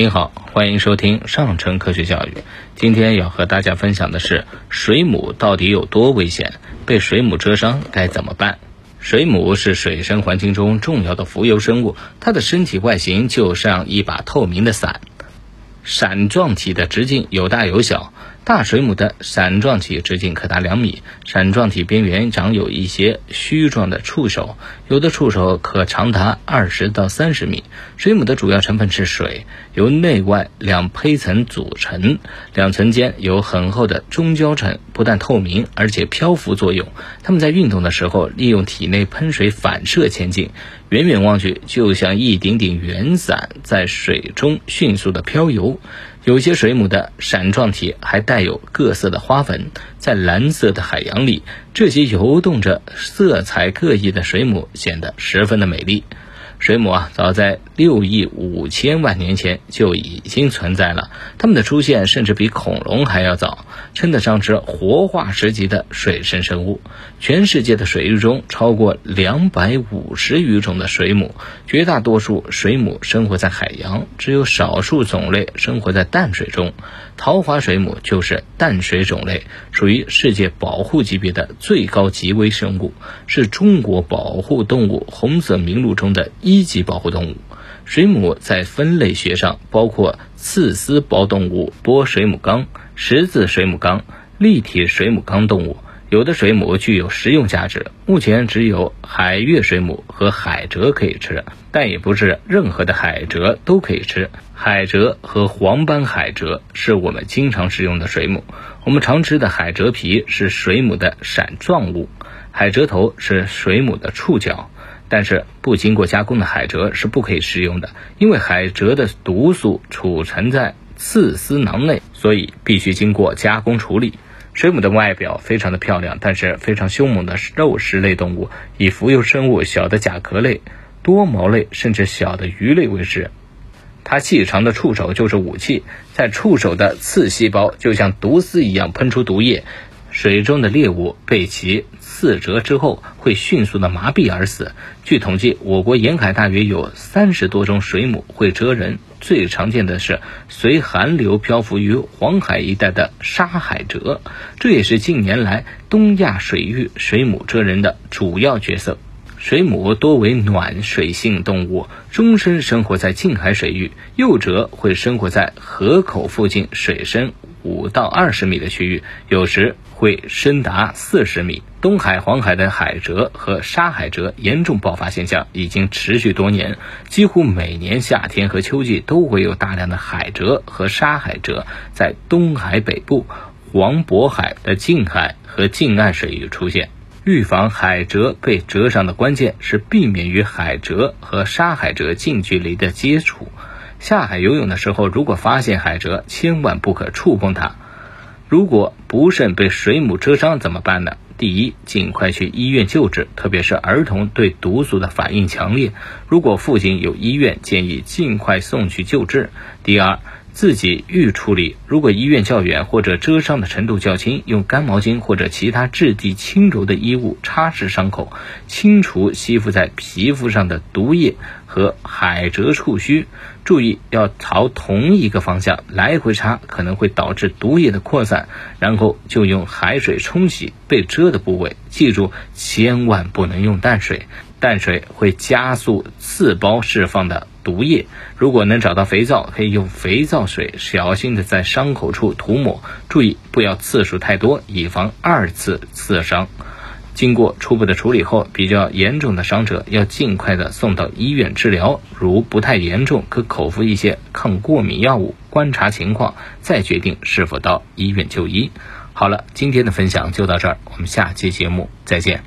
您好，欢迎收听上城科学教育。今天要和大家分享的是水母到底有多危险？被水母蛰伤该怎么办？水母是水生环境中重要的浮游生物，它的身体外形就像一把透明的伞，伞状体的直径有大有小。大水母的伞状体直径可达两米，伞状体边缘长有一些须状的触手，有的触手可长达二十到三十米。水母的主要成分是水，由内外两胚层组成，两层间有很厚的中胶层，不但透明，而且漂浮作用。它们在运动的时候，利用体内喷水反射前进，远远望去就像一顶顶圆伞在水中迅速的漂游。有些水母的闪状体还带有各色的花纹，在蓝色的海洋里，这些游动着、色彩各异的水母显得十分的美丽。水母啊，早在六亿五千万年前就已经存在了，它们的出现甚至比恐龙还要早，称得上是活化石级的水生生物。全世界的水域中，超过两百五十余种的水母，绝大多数水母生活在海洋，只有少数种类生活在淡水中。桃花水母就是淡水种类，属于世界保护级别的最高级微生物，是中国保护动物红色名录中的。一一级保护动物，水母在分类学上包括刺丝胞动物波水母纲、十字水母纲、立体水母纲动物。有的水母具有食用价值，目前只有海月水母和海蜇可以吃，但也不是任何的海蜇都可以吃。海蜇和黄斑海蜇是我们经常食用的水母。我们常吃的海蜇皮是水母的伞状物，海蜇头是水母的触角。但是不经过加工的海蜇是不可以食用的，因为海蜇的毒素储存在刺丝囊内，所以必须经过加工处理。水母的外表非常的漂亮，但是非常凶猛的肉食类动物，以浮游生物、小的甲壳类、多毛类甚至小的鱼类为食。它细长的触手就是武器，在触手的刺细胞就像毒丝一样喷出毒液。水中的猎物被其刺折之后，会迅速的麻痹而死。据统计，我国沿海大约有三十多种水母会蜇人，最常见的是随寒流漂浮于黄海一带的沙海蜇，这也是近年来东亚水域水母蜇人的主要角色。水母多为暖水性动物，终身生活在近海水域，幼蜇会生活在河口附近水深。五到二十米的区域，有时会深达四十米。东海、黄海的海蜇和沙海蜇严重爆发现象已经持续多年，几乎每年夏天和秋季都会有大量的海蜇和沙海蜇在东海北部、黄渤海的近海和近岸水域出现。预防海蜇被蜇伤的关键是避免与海蜇和沙海蜇近距离的接触。下海游泳的时候，如果发现海蜇，千万不可触碰它。如果不慎被水母蛰伤怎么办呢？第一，尽快去医院救治，特别是儿童对毒素的反应强烈，如果附近有医院，建议尽快送去救治。第二，自己预处理，如果医院较远或者蜇伤的程度较轻，用干毛巾或者其他质地轻柔的衣物擦拭伤口，清除吸附在皮肤上的毒液和海蜇触须。注意要朝同一个方向来回擦，可能会导致毒液的扩散。然后就用海水冲洗被蜇的部位。记住，千万不能用淡水，淡水会加速刺胞释放的。毒液，如果能找到肥皂，可以用肥皂水小心的在伤口处涂抹，注意不要次数太多，以防二次刺伤。经过初步的处理后，比较严重的伤者要尽快的送到医院治疗。如不太严重，可口服一些抗过敏药物，观察情况再决定是否到医院就医。好了，今天的分享就到这儿，我们下期节目再见。